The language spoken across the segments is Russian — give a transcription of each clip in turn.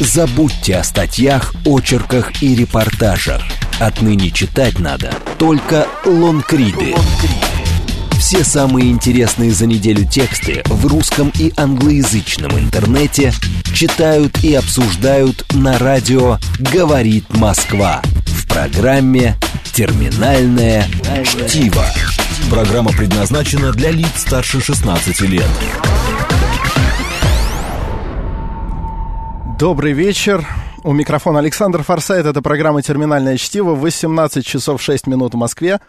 Забудьте о статьях, очерках и репортажах. Отныне читать надо только лонгриды. Все самые интересные за неделю тексты в русском и англоязычном интернете читают и обсуждают на радио «Говорит Москва» в программе «Терминальное чтиво». Программа предназначена для лиц старше 16 лет. Добрый вечер. У микрофона Александр Форсайт. Это программа «Терминальное чтиво». 18 часов 6 минут в Москве.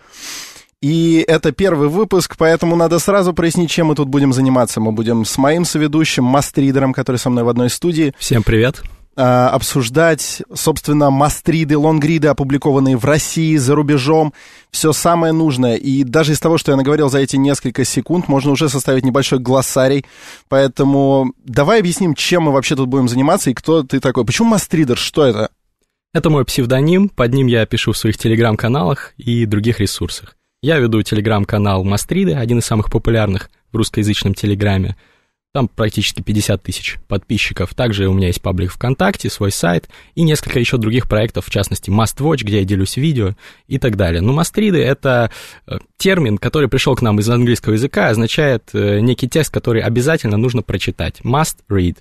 И это первый выпуск, поэтому надо сразу прояснить, чем мы тут будем заниматься. Мы будем с моим соведущим, мастридером, который со мной в одной студии. Всем привет. А, обсуждать, собственно, мастриды, лонгриды, опубликованные в России, за рубежом, все самое нужное. И даже из того, что я наговорил за эти несколько секунд, можно уже составить небольшой глоссарий. Поэтому давай объясним, чем мы вообще тут будем заниматься и кто ты такой. Почему мастридер? Что это? Это мой псевдоним, под ним я пишу в своих телеграм-каналах и других ресурсах. Я веду телеграм-канал Мастриды, один из самых популярных в русскоязычном телеграме. Там практически 50 тысяч подписчиков. Также у меня есть паблик ВКонтакте, свой сайт и несколько еще других проектов, в частности, MustWatch, где я делюсь видео и так далее. Но мастриды — это э, термин, который пришел к нам из английского языка, означает э, некий текст, который обязательно нужно прочитать. Must read.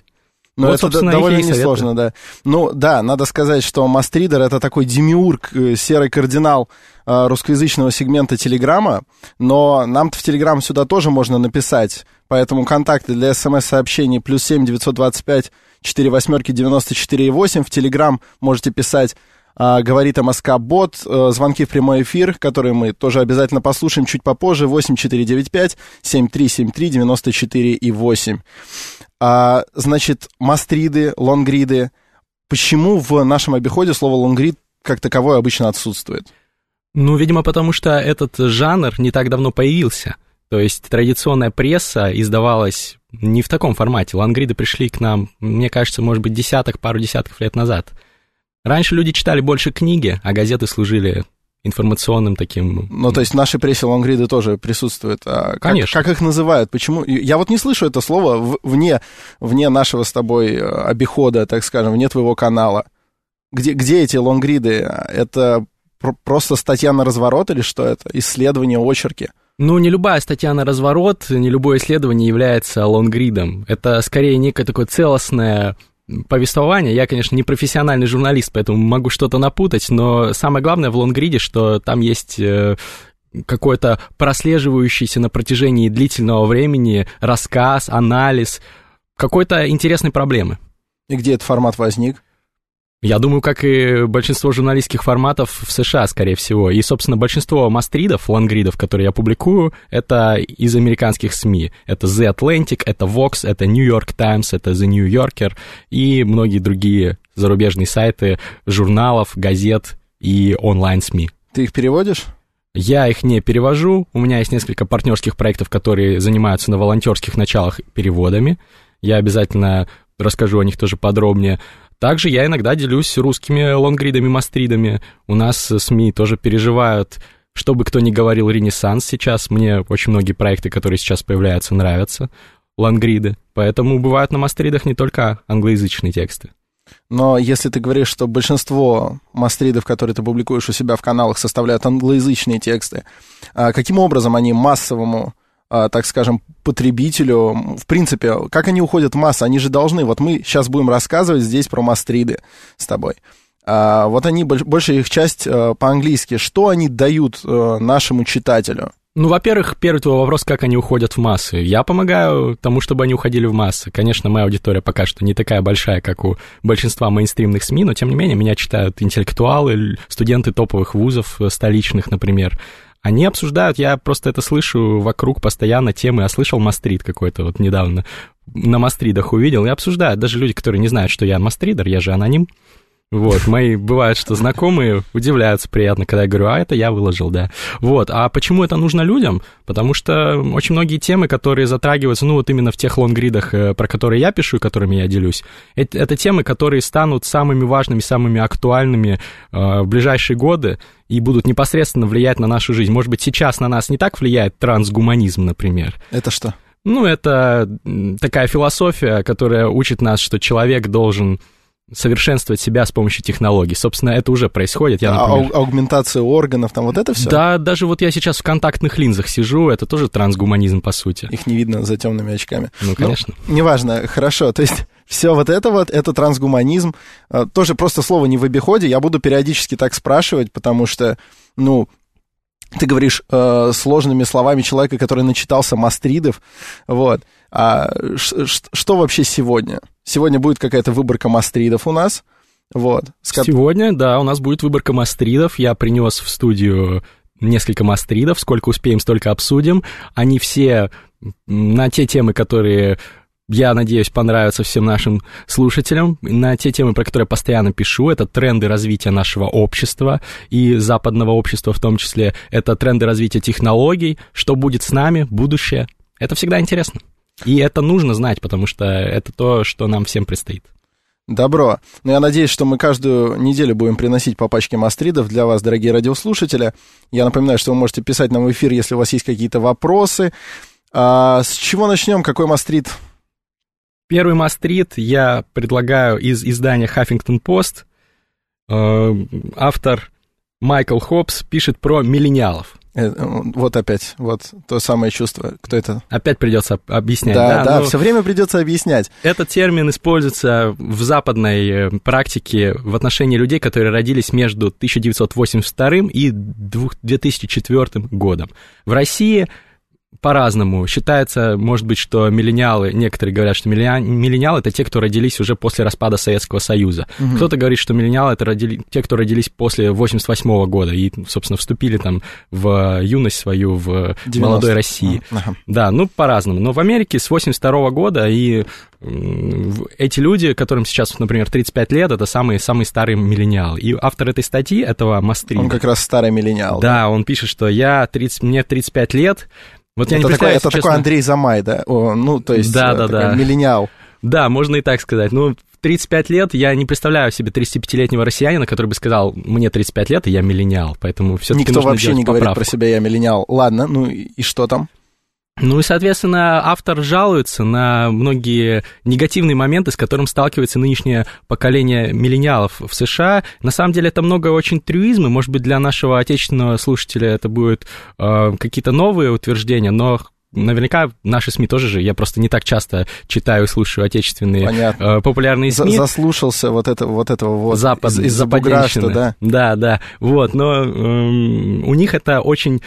Ну, вот, это довольно несложно, да. Ну, да, надо сказать, что Мастридер — это такой демиург, э, серый кардинал русскоязычного сегмента Телеграма, но нам-то в Телеграм сюда тоже можно написать Поэтому контакты для смс-сообщений плюс семь девятьсот двадцать пять четыре восьмерки девяносто четыре восемь. В Телеграм можете писать говорит МСК Бот, а, звонки в прямой эфир, которые мы тоже обязательно послушаем чуть попозже, 8495-7373-94 и 8. А, значит, мастриды, лонгриды. Почему в нашем обиходе слово лонгрид как таковое обычно отсутствует? Ну, видимо, потому что этот жанр не так давно появился – то есть традиционная пресса издавалась не в таком формате. Лангриды пришли к нам, мне кажется, может быть, десяток, пару десятков лет назад. Раньше люди читали больше книги, а газеты служили информационным таким... Ну, то есть в нашей прессе лонгриды тоже присутствуют. А как, Конечно. Как их называют? Почему? Я вот не слышу это слово вне, вне нашего с тобой э, обихода, так скажем, вне твоего канала. Где, где эти лонгриды? Это просто статья на разворот или что это? Исследования, очерки? Ну, не любая статья на разворот, не любое исследование является лонгридом. Это скорее некое такое целостное повествование. Я, конечно, не профессиональный журналист, поэтому могу что-то напутать, но самое главное в лонгриде, что там есть э, какой-то прослеживающийся на протяжении длительного времени рассказ, анализ какой-то интересной проблемы. И где этот формат возник? Я думаю, как и большинство журналистских форматов в США, скорее всего. И, собственно, большинство мастридов, лангридов, которые я публикую, это из американских СМИ. Это The Atlantic, это Vox, это New York Times, это The New Yorker и многие другие зарубежные сайты журналов, газет и онлайн-СМИ. Ты их переводишь? Я их не перевожу. У меня есть несколько партнерских проектов, которые занимаются на волонтерских началах переводами. Я обязательно расскажу о них тоже подробнее. Также я иногда делюсь русскими лонгридами, мастридами. У нас СМИ тоже переживают, что бы кто ни говорил, ренессанс сейчас. Мне очень многие проекты, которые сейчас появляются, нравятся, лонгриды. Поэтому бывают на мастридах не только англоязычные тексты. Но если ты говоришь, что большинство мастридов, которые ты публикуешь у себя в каналах, составляют англоязычные тексты, а каким образом они массовому так скажем, потребителю, в принципе, как они уходят в массу, они же должны, вот мы сейчас будем рассказывать здесь про мастриды с тобой. А, вот они, большая их часть а, по-английски, что они дают нашему читателю? Ну, во-первых, первый твой вопрос, как они уходят в массы. Я помогаю тому, чтобы они уходили в массы. Конечно, моя аудитория пока что не такая большая, как у большинства мейнстримных СМИ, но, тем не менее, меня читают интеллектуалы, студенты топовых вузов, э, столичных, например. Они обсуждают, я просто это слышу вокруг постоянно темы, а слышал Мастрид какой-то вот недавно на Мастридах увидел, и обсуждают, даже люди, которые не знают, что я Мастридер, я же аноним, вот, мои бывают, что знакомые удивляются приятно, когда я говорю, а это я выложил, да. Вот, а почему это нужно людям? Потому что очень многие темы, которые затрагиваются, ну вот именно в тех лонгридах, э, про которые я пишу и которыми я делюсь, это, это темы, которые станут самыми важными, самыми актуальными э, в ближайшие годы и будут непосредственно влиять на нашу жизнь. Может быть, сейчас на нас не так влияет трансгуманизм, например. Это что? Ну, это такая философия, которая учит нас, что человек должен совершенствовать себя с помощью технологий. Собственно, это уже происходит. Я, например... а, аугментация органов, там вот это все? Да, даже вот я сейчас в контактных линзах сижу, это тоже трансгуманизм, по сути. Их не видно за темными очками. Ну, конечно. Ну, неважно, хорошо, то есть все вот это вот, это трансгуманизм. А, тоже просто слово не в обиходе, я буду периодически так спрашивать, потому что, ну, ты говоришь э, сложными словами человека, который начитался мастридов, вот. А что вообще сегодня? Сегодня будет какая-то выборка мастридов у нас. Вот. Сегодня, да, у нас будет выборка мастридов. Я принес в студию несколько мастридов. Сколько успеем, столько обсудим. Они все на те темы, которые я надеюсь, понравятся всем нашим слушателям. На те темы, про которые я постоянно пишу, это тренды развития нашего общества и западного общества в том числе. Это тренды развития технологий, что будет с нами, будущее. Это всегда интересно. И это нужно знать, потому что это то, что нам всем предстоит. Добро. Ну, я надеюсь, что мы каждую неделю будем приносить по пачке мастридов для вас, дорогие радиослушатели. Я напоминаю, что вы можете писать нам в эфир, если у вас есть какие-то вопросы. А, с чего начнем? Какой мастрид? Первый мастрид я предлагаю из издания Huffington Post. Э, автор Майкл Хопс пишет про миллениалов. Э, вот опять, вот то самое чувство. Кто это? Опять придется объяснять. Да, да, да все время придется объяснять. Этот термин используется в западной э, практике в отношении людей, которые родились между 1982 и 2004 годом. В России по-разному. Считается, может быть, что миллениалы, некоторые говорят, что миллениалы это те, кто родились уже после распада Советского Союза. Угу. Кто-то говорит, что миллениалы это родили, те, кто родились после 88 -го года и, собственно, вступили там в юность свою в 90. молодой России. Ага. Да, ну, по-разному. Но в Америке с 82 -го года и эти люди, которым сейчас, например, 35 лет, это самый, самый старый миллениал. И автор этой статьи, этого Мастрида... Он как раз старый миллениал. Да, да? он пишет, что я 30, мне 35 лет, вот я это не такой, это честно... такой Андрей Замай, да? О, ну, то есть да, да, да. миллениал. Да, можно и так сказать. Ну, в 35 лет я не представляю себе 35-летнего россиянина, который бы сказал, мне 35 лет, и я миллениал, поэтому все-таки Никто вообще не поправку. говорит про себя, я миллениал. Ладно, ну и что там? Ну и, соответственно, автор жалуется на многие негативные моменты, с которым сталкивается нынешнее поколение миллениалов в США. На самом деле это много очень трюизма, может быть, для нашего отечественного слушателя это будут э, какие-то новые утверждения, но наверняка наши СМИ тоже же, я просто не так часто читаю и слушаю отечественные э, популярные СМИ. Заслушался вот, это, вот этого вот Запад, из, из-за бугра, что, да? Да, да, вот, но э, у них это очень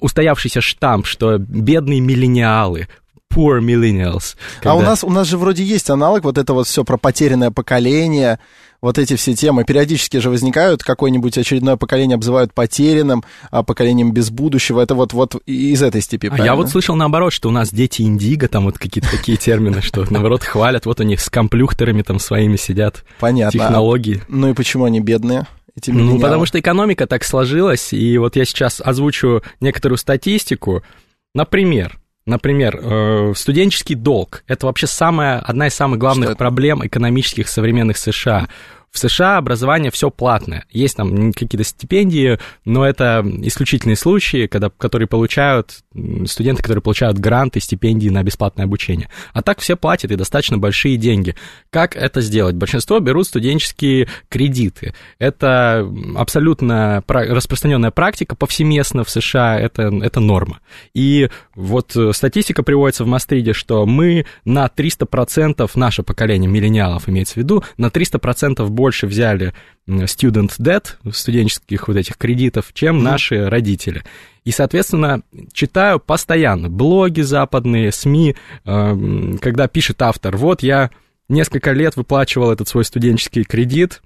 устоявшийся штамп, что бедные миллениалы, poor millennials. Когда... А у нас, у нас же вроде есть аналог, вот это вот все про потерянное поколение, вот эти все темы периодически же возникают, какое-нибудь очередное поколение обзывают потерянным, а поколением без будущего, это вот, вот из этой степи, А я вот слышал наоборот, что у нас дети индиго, там вот какие-то такие термины, что наоборот хвалят, вот у них с комплюхтерами там своими сидят. Понятно. Технологии. Ну и почему они бедные? Эти Ну, потому что экономика так сложилась, и вот я сейчас озвучу некоторую статистику. Например, Например, э, студенческий долг – это вообще самая, одна из самых главных проблем экономических современных США. В США образование все платное. Есть там какие-то стипендии, но это исключительные случаи, когда, которые получают студенты, которые получают гранты, стипендии на бесплатное обучение. А так все платят и достаточно большие деньги. Как это сделать? Большинство берут студенческие кредиты. Это абсолютно распространенная практика повсеместно в США, это, это норма. И вот статистика приводится в Мастриде, что мы на 300%, наше поколение миллениалов имеется в виду, на 300% больше больше взяли student debt, студенческих вот этих кредитов, чем mm-hmm. наши родители. И, соответственно, читаю постоянно блоги западные, СМИ, э, когда пишет автор, вот я несколько лет выплачивал этот свой студенческий кредит,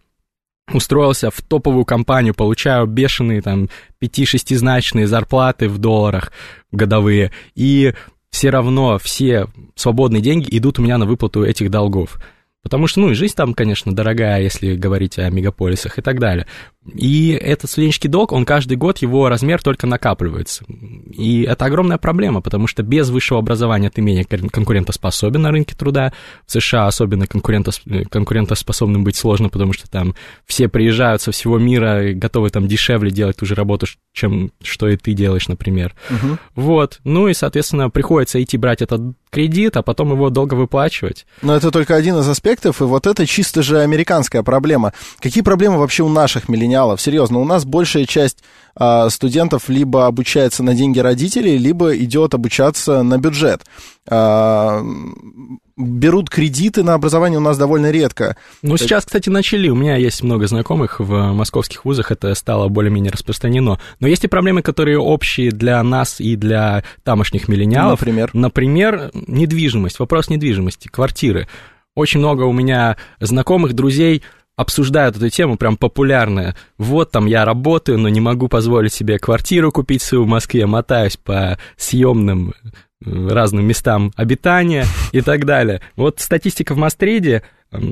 устроился в топовую компанию, получаю бешеные там 5-6-значные зарплаты в долларах годовые, и все равно все свободные деньги идут у меня на выплату этих долгов. Потому что, ну, и жизнь там, конечно, дорогая, если говорить о мегаполисах и так далее. И этот студенческий долг, он каждый год, его размер только накапливается. И это огромная проблема, потому что без высшего образования ты менее конкурентоспособен на рынке труда. В США особенно конкурентос, конкурентоспособным быть сложно, потому что там все приезжают со всего мира готовы там дешевле делать ту же работу, чем что и ты делаешь, например. Угу. Вот. Ну и, соответственно, приходится идти брать этот кредит, а потом его долго выплачивать. Но это только один из аспектов, и вот это чисто же американская проблема. Какие проблемы вообще у наших миллениалов? Серьезно, у нас большая часть а, студентов либо обучается на деньги родителей, либо идет обучаться на бюджет. А, берут кредиты на образование у нас довольно редко. Ну, так... сейчас, кстати, начали. У меня есть много знакомых в московских вузах, это стало более-менее распространено. Но есть и проблемы, которые общие для нас и для тамошних миллениалов. Например? Например, недвижимость, вопрос недвижимости, квартиры. Очень много у меня знакомых, друзей обсуждают эту тему, прям популярная. Вот там я работаю, но не могу позволить себе квартиру купить свою в Москве, мотаюсь по съемным э, разным местам обитания и так далее. Вот статистика в Мастриде,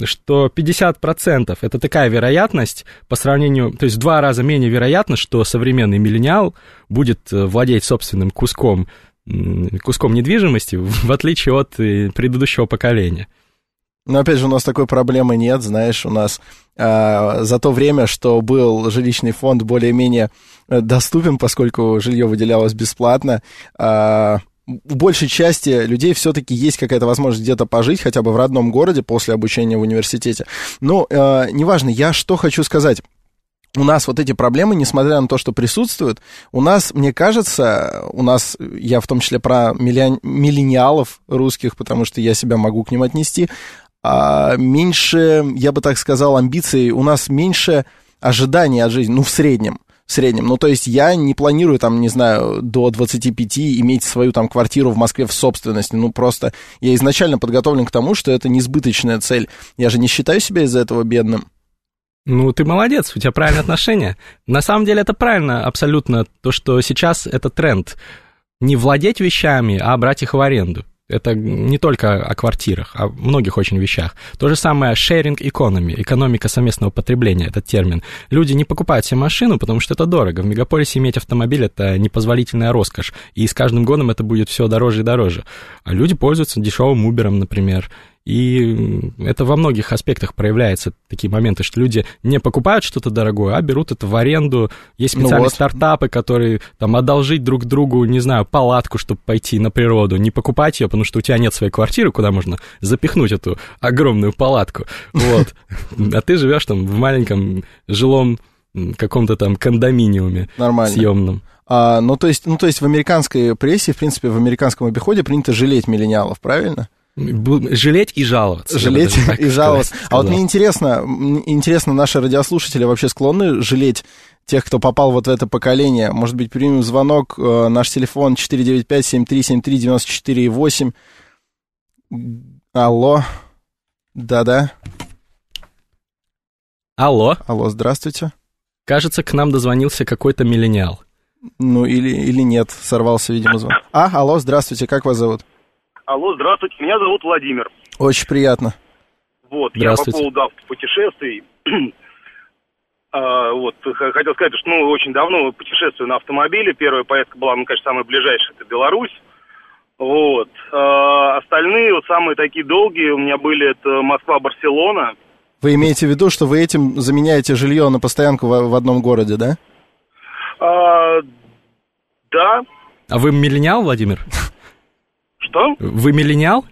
что 50% это такая вероятность по сравнению, то есть в два раза менее вероятно, что современный миллениал будет э, владеть собственным куском, куском недвижимости, в отличие от э, предыдущего поколения. Но опять же, у нас такой проблемы нет, знаешь, у нас э, за то время, что был жилищный фонд более-менее э, доступен, поскольку жилье выделялось бесплатно, э, у большей части людей все-таки есть какая-то возможность где-то пожить, хотя бы в родном городе после обучения в университете. Но э, неважно, я что хочу сказать у нас вот эти проблемы, несмотря на то, что присутствуют, у нас, мне кажется, у нас, я в том числе про миллениалов русских, потому что я себя могу к ним отнести, а, меньше, я бы так сказал, амбиций, у нас меньше ожиданий от жизни, ну, в среднем. В среднем. Ну, то есть я не планирую, там, не знаю, до 25 иметь свою там квартиру в Москве в собственности. Ну, просто я изначально подготовлен к тому, что это несбыточная цель. Я же не считаю себя из-за этого бедным. Ну, ты молодец, у тебя правильное отношение. На самом деле это правильно абсолютно, то, что сейчас это тренд. Не владеть вещами, а брать их в аренду. Это не только о квартирах, а о многих очень вещах. То же самое sharing economy, экономика совместного потребления, этот термин. Люди не покупают себе машину, потому что это дорого. В мегаполисе иметь автомобиль – это непозволительная роскошь. И с каждым годом это будет все дороже и дороже. А люди пользуются дешевым Uber, например, и это во многих аспектах проявляется, такие моменты, что люди не покупают что-то дорогое, а берут это в аренду. Есть ну специальные ну вот. стартапы, которые там одолжить друг другу, не знаю, палатку, чтобы пойти на природу, не покупать ее, потому что у тебя нет своей квартиры, куда можно запихнуть эту огромную палатку. Вот. А ты живешь там в маленьком жилом каком-то там кондоминиуме Нормально. съемном. А, ну, то есть, ну, то есть в американской прессе, в принципе, в американском обиходе принято жалеть миллениалов, правильно? Жалеть и жаловаться. Жалеть и жаловаться. А вот мне интересно, интересно, наши радиослушатели вообще склонны жалеть тех, кто попал вот в это поколение. Может быть, примем звонок. Э, наш телефон 495-7373-94-8. Алло. Да-да. Алло. Алло, здравствуйте. Кажется, к нам дозвонился какой-то миллениал. Ну, или, или нет, сорвался, видимо, звонок. А, алло, здравствуйте, как вас зовут? Алло, здравствуйте, меня зовут Владимир. Очень приятно. Вот, я по поводу автопутешествий. а, вот, хотел сказать, что ну, очень давно путешествую на автомобиле. Первая поездка была, ну, конечно, самая ближайшая, это Беларусь. Вот. А, остальные, вот самые такие долгие у меня были, это Москва-Барселона. Вы имеете в виду, что вы этим заменяете жилье на постоянку в, в одном городе, да? А, да. А вы миллениал, Владимир? Что? Вы миллениал?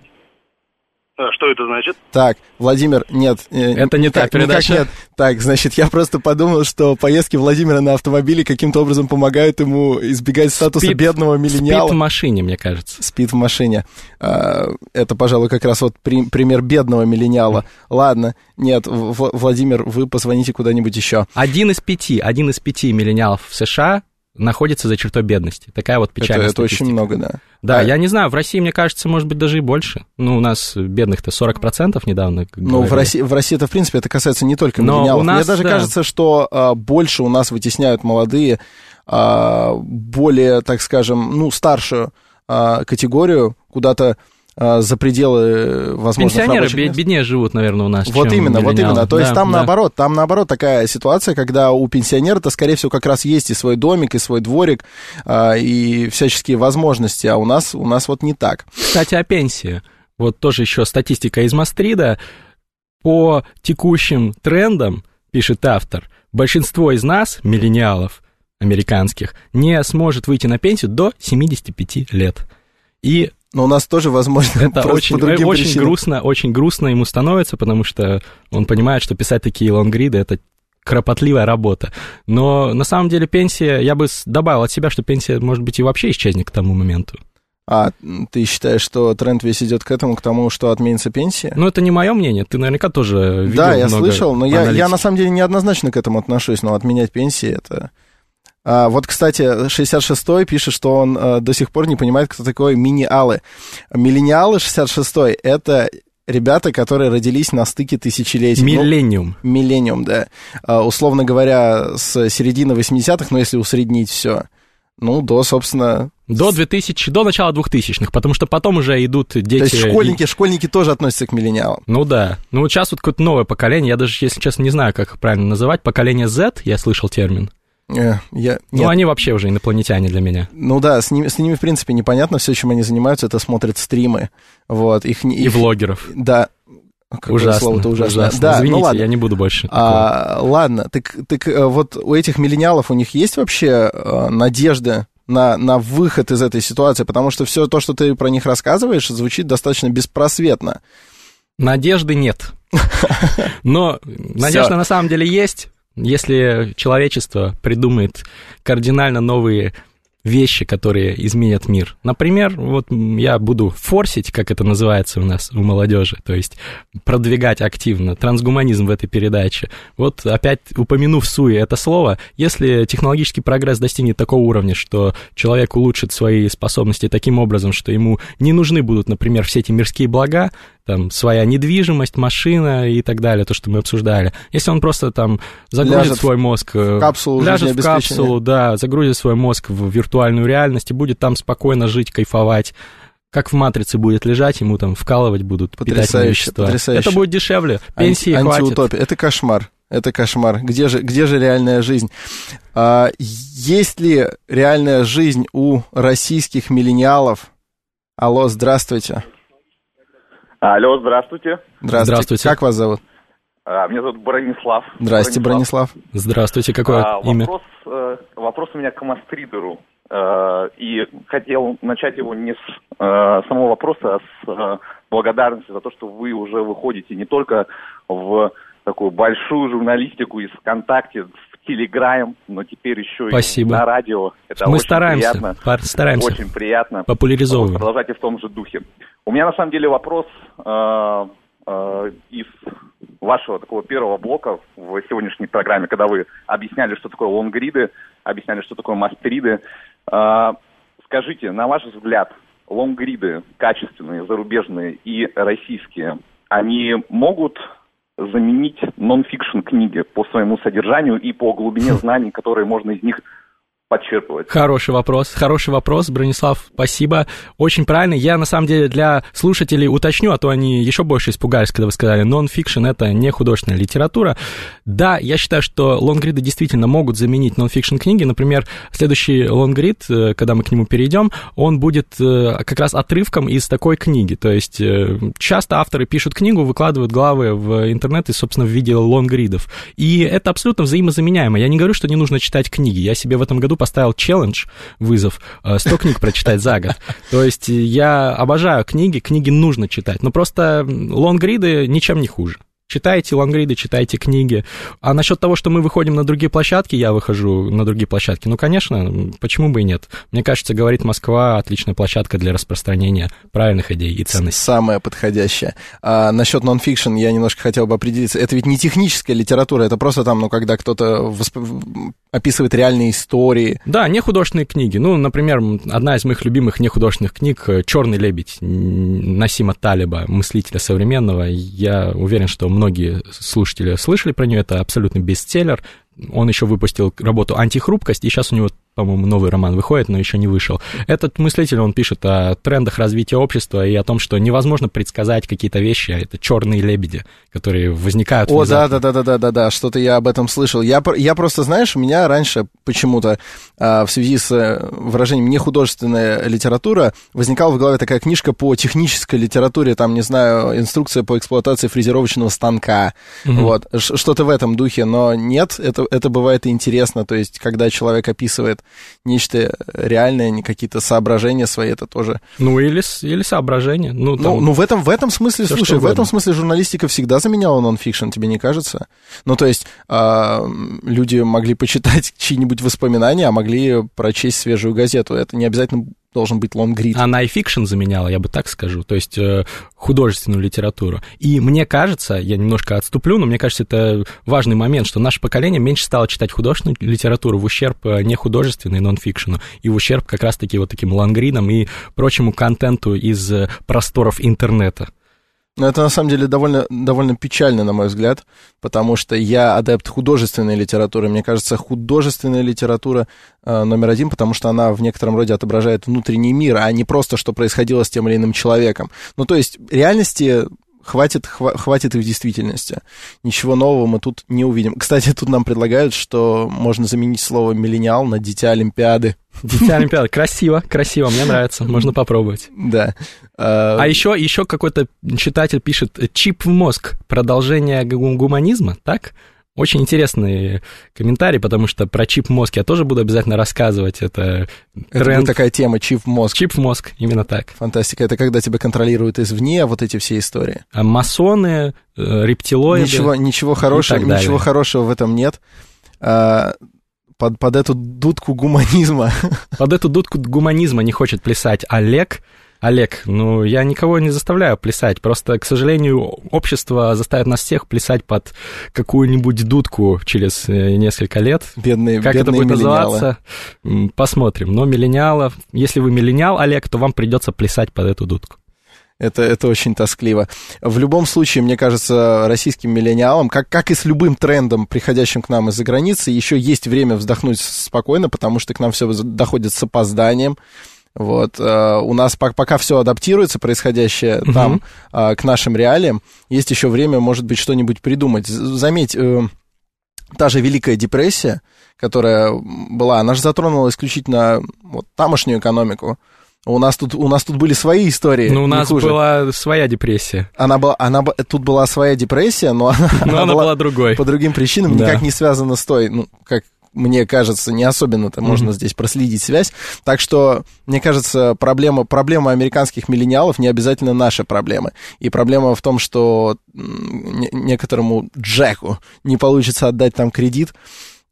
А что это значит? Так, Владимир, нет. Э, это не так, передача. нет. Так, значит, я просто подумал, что поездки Владимира на автомобиле каким-то образом помогают ему избегать статуса спит, бедного миллениала. Спит в машине, мне кажется. Спит в машине. А, это, пожалуй, как раз вот при, пример бедного миллениала. Ладно, нет, Владимир, вы позвоните куда-нибудь еще. Один из пяти, один из пяти миллениалов в США находится за чертой бедности. Такая вот печальная Это, это очень много, да. Да, а... я не знаю, в России, мне кажется, может быть, даже и больше. Ну, у нас бедных-то 40% недавно. Ну, в России, в России это, в принципе, это касается не только миллениалов. у нас, Мне даже да. кажется, что а, больше у нас вытесняют молодые, а, более, так скажем, ну, старшую а, категорию, куда-то за пределы возможных Пенсионеры мест. беднее живут, наверное, у нас. Вот именно, вот именно. То да, есть там да. наоборот, там наоборот такая ситуация, когда у пенсионера-то, скорее всего, как раз есть и свой домик, и свой дворик, а, и всяческие возможности, а у нас, у нас вот не так. Кстати, о пенсии. Вот тоже еще статистика из Мастрида. По текущим трендам, пишет автор, большинство из нас, миллениалов американских, не сможет выйти на пенсию до 75 лет. И но у нас тоже возможно. Это очень, по очень причинам. грустно, очень грустно ему становится, потому что он понимает, что писать такие лонгриды это кропотливая работа. Но на самом деле пенсия, я бы добавил от себя, что пенсия, может быть, и вообще исчезнет к тому моменту. А ты считаешь, что тренд весь идет к этому, к тому, что отменится пенсия? Ну, это не мое мнение, ты наверняка тоже видел Да, я слышал, но я, я на самом деле неоднозначно к этому отношусь, но отменять пенсии это... А, вот, кстати, 66-й пишет, что он а, до сих пор не понимает, кто такой мини-алы. Миллениалы 66-й — это ребята, которые родились на стыке тысячелетий. Ну, миллениум. Ну, миллениум, да. А, условно говоря, с середины 80-х, но если усреднить все, ну, до, собственно... До 2000, до начала 2000-х, потому что потом уже идут дети... То есть школьники, школьники тоже относятся к миллениалам. Ну да. Ну вот сейчас вот какое-то новое поколение, я даже, если честно, не знаю, как их правильно называть. Поколение Z, я слышал термин. Э, я, ну, они вообще уже инопланетяне для меня. Ну да, с ними, с ними, в принципе, непонятно все, чем они занимаются, это смотрят стримы. Вот, их, их, и влогеров. Да, Какое ужасно, слово-то ужасно. ужасно. Да, ну Извините, ну ладно. я не буду больше. А, ладно, так, так э, вот у этих миллениалов у них есть вообще э, надежда на, на выход из этой ситуации? Потому что все то, что ты про них рассказываешь, звучит достаточно беспросветно. Надежды нет. Но надежда на самом деле есть. Если человечество придумает кардинально новые вещи, которые изменят мир. Например, вот я буду форсить, как это называется у нас, у молодежи, то есть продвигать активно трансгуманизм в этой передаче. Вот опять упомянув суе это слово, если технологический прогресс достигнет такого уровня, что человек улучшит свои способности таким образом, что ему не нужны будут, например, все эти мирские блага, там своя недвижимость, машина и так далее, то, что мы обсуждали. Если он просто там загрузит ляжет свой мозг, в капсулу, ляжет в капсулу, да, загрузит свой мозг в виртуальную реальность и будет там спокойно жить, кайфовать, как в матрице будет лежать, ему там вкалывать будут питательные вещества. Потрясающе. Это будет дешевле, пенсии Анти, хватит. Антиутопия, это кошмар. Это кошмар. Где же, где же реальная жизнь? А, есть ли реальная жизнь у российских миллениалов? Алло, здравствуйте. Алло, здравствуйте. Здравствуйте. Здравствуйте. Как вас зовут? А, меня зовут Бронислав. Здрасте, Бронислав. Бронислав. Здравствуйте, какое а, имя? Вопрос, э, вопрос у меня к Мастридеру. Э, и хотел начать его не с э, самого вопроса, а с э, благодарности за то, что вы уже выходите не только в такую большую журналистику из ВКонтакте, Телеграм, но теперь еще Спасибо. и на радио. Это Мы очень стараемся, приятно. стараемся. Очень приятно. Популяризовываем. Продолжайте в том же духе. У меня на самом деле вопрос э, э, из вашего такого первого блока в сегодняшней программе, когда вы объясняли, что такое лонгриды, объясняли, что такое мастриды. Э, скажите, на ваш взгляд, лонгриды качественные, зарубежные и российские, они могут заменить нон-фикшн книги по своему содержанию и по глубине знаний, которые можно из них подчерпывать? Хороший вопрос, хороший вопрос, Бронислав, спасибо. Очень правильно. Я, на самом деле, для слушателей уточню, а то они еще больше испугались, когда вы сказали, нон-фикшн — это не художественная литература. Да, я считаю, что лонгриды действительно могут заменить нон-фикшн книги. Например, следующий лонгрид, э, когда мы к нему перейдем, он будет э, как раз отрывком из такой книги. То есть э, часто авторы пишут книгу, выкладывают главы в интернет и, собственно, в виде лонгридов. И это абсолютно взаимозаменяемо. Я не говорю, что не нужно читать книги. Я себе в этом году поставил челлендж, вызов, 100 э, книг прочитать за год. То есть я обожаю книги, книги нужно читать. Но просто лонгриды ничем не хуже. Читайте лонгриды, читайте книги. А насчет того, что мы выходим на другие площадки, я выхожу на другие площадки, ну, конечно, почему бы и нет? Мне кажется, говорит Москва, отличная площадка для распространения правильных идей и ценностей. Самая подходящая. А насчет нон-фикшн я немножко хотел бы определиться. Это ведь не техническая литература, это просто там, ну, когда кто-то восп... описывает реальные истории. Да, не художественные книги. Ну, например, одна из моих любимых нехудожественных книг «Черный лебедь» Насима Талиба, мыслителя современного. Я уверен, что многие слушатели слышали про нее, это абсолютно бестселлер. Он еще выпустил работу «Антихрупкость», и сейчас у него по-моему, новый роман выходит, но еще не вышел. Этот мыслитель, он пишет о трендах развития общества и о том, что невозможно предсказать какие-то вещи, а это черные лебеди, которые возникают. О, да, да, да, да, да, да, да, что-то я об этом слышал. Я, я просто, знаешь, у меня раньше почему-то а, в связи с э, выражением нехудожественная литература возникала в голове такая книжка по технической литературе, там, не знаю, инструкция по эксплуатации фрезеровочного станка, mm-hmm. вот, что-то в этом духе, но нет, это, это бывает интересно, то есть, когда человек описывает нечто реальное, не какие-то соображения свои, это тоже... Ну, или, или соображения. Ну, ну там... ну, ну, в этом, в этом смысле, Все, слушай, в этом смысле журналистика всегда заменяла нон-фикшн, тебе не кажется? Ну, то есть, э, люди могли почитать чьи-нибудь воспоминания, а могли прочесть свежую газету. Это не обязательно должен быть лонгрид. Она и фикшн заменяла, я бы так скажу, то есть э, художественную литературу. И мне кажется, я немножко отступлю, но мне кажется, это важный момент, что наше поколение меньше стало читать художественную литературу в ущерб э, не художественной нон-фикшену, и в ущерб как раз-таки вот таким лонгридам и прочему контенту из э, просторов интернета. Но это на самом деле довольно, довольно печально, на мой взгляд, потому что я адепт художественной литературы. Мне кажется, художественная литература э, номер один, потому что она в некотором роде отображает внутренний мир, а не просто, что происходило с тем или иным человеком. Ну, то есть реальности хватит, хва- хватит и в действительности. Ничего нового мы тут не увидим. Кстати, тут нам предлагают, что можно заменить слово «миллениал» на «дитя Олимпиады». Дитя Олимпиады. Красиво, красиво, мне нравится, можно попробовать. Да. А, а еще, еще какой-то читатель пишет «чип в мозг», продолжение гуманизма, так? Очень интересный комментарий, потому что про чип мозг я тоже буду обязательно рассказывать. Это, это тренд. такая тема, чип в мозг. Чип в мозг, именно так. Фантастика. Это когда тебя контролируют извне вот эти все истории. А масоны, э, рептилоиды. Ничего, ничего хорошего, ничего хорошего в этом нет. А, под, под эту дудку гуманизма. Под эту дудку гуманизма не хочет плясать Олег. Олег, ну, я никого не заставляю плясать, просто, к сожалению, общество заставит нас всех плясать под какую-нибудь дудку через э, несколько лет. Бедные, как бедные это будет называться, посмотрим. Но миллениалов, если вы миллениал, Олег, то вам придется плясать под эту дудку. Это, это очень тоскливо. В любом случае, мне кажется, российским миллениалам, как, как и с любым трендом, приходящим к нам из-за границы, еще есть время вздохнуть спокойно, потому что к нам все доходит с опозданием. Вот, э, у нас пока все адаптируется, происходящее угу. там, э, к нашим реалиям, есть еще время, может быть, что-нибудь придумать. Заметь, э, та же Великая депрессия, которая была, она же затронула исключительно вот, тамошнюю экономику. У нас тут, у нас тут были свои истории. Ну, у нас хуже. была своя депрессия. Она была, она, тут была своя депрессия, но она, но она, она была, была другой. По другим причинам, да. никак не связана с той, ну, как мне кажется, не особенно-то mm-hmm. можно здесь проследить связь. Так что, мне кажется, проблема, проблема американских миллениалов не обязательно наши проблемы. И проблема в том, что некоторому Джеку не получится отдать там кредит,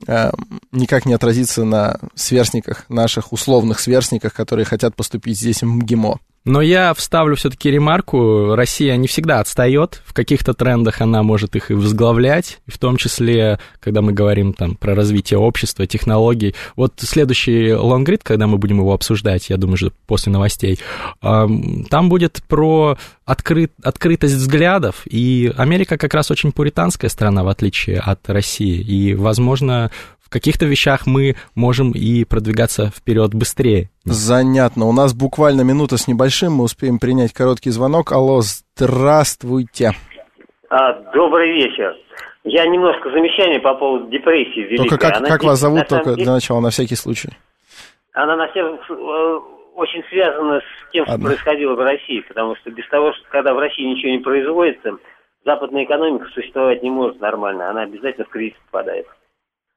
э, никак не отразится на сверстниках, наших условных сверстниках, которые хотят поступить здесь в МГИМО. Но я вставлю все-таки ремарку, Россия не всегда отстает, в каких-то трендах она может их и возглавлять, в том числе, когда мы говорим там про развитие общества, технологий. Вот следующий лонгрид, когда мы будем его обсуждать, я думаю, что после новостей, там будет про открыт, открытость взглядов, и Америка как раз очень пуританская страна, в отличие от России, и, возможно, каких-то вещах мы можем и продвигаться вперед быстрее. Занятно. У нас буквально минута с небольшим, мы успеем принять короткий звонок. Алло, здравствуйте. А, добрый вечер. Я немножко замечание по поводу депрессии великой. Только как, как вас зовут, только деле... для начала, на всякий случай? Она на всякий э, очень связана с тем, что Ладно. происходило в России, потому что без того, что когда в России ничего не производится, западная экономика существовать не может нормально, она обязательно в кризис попадает.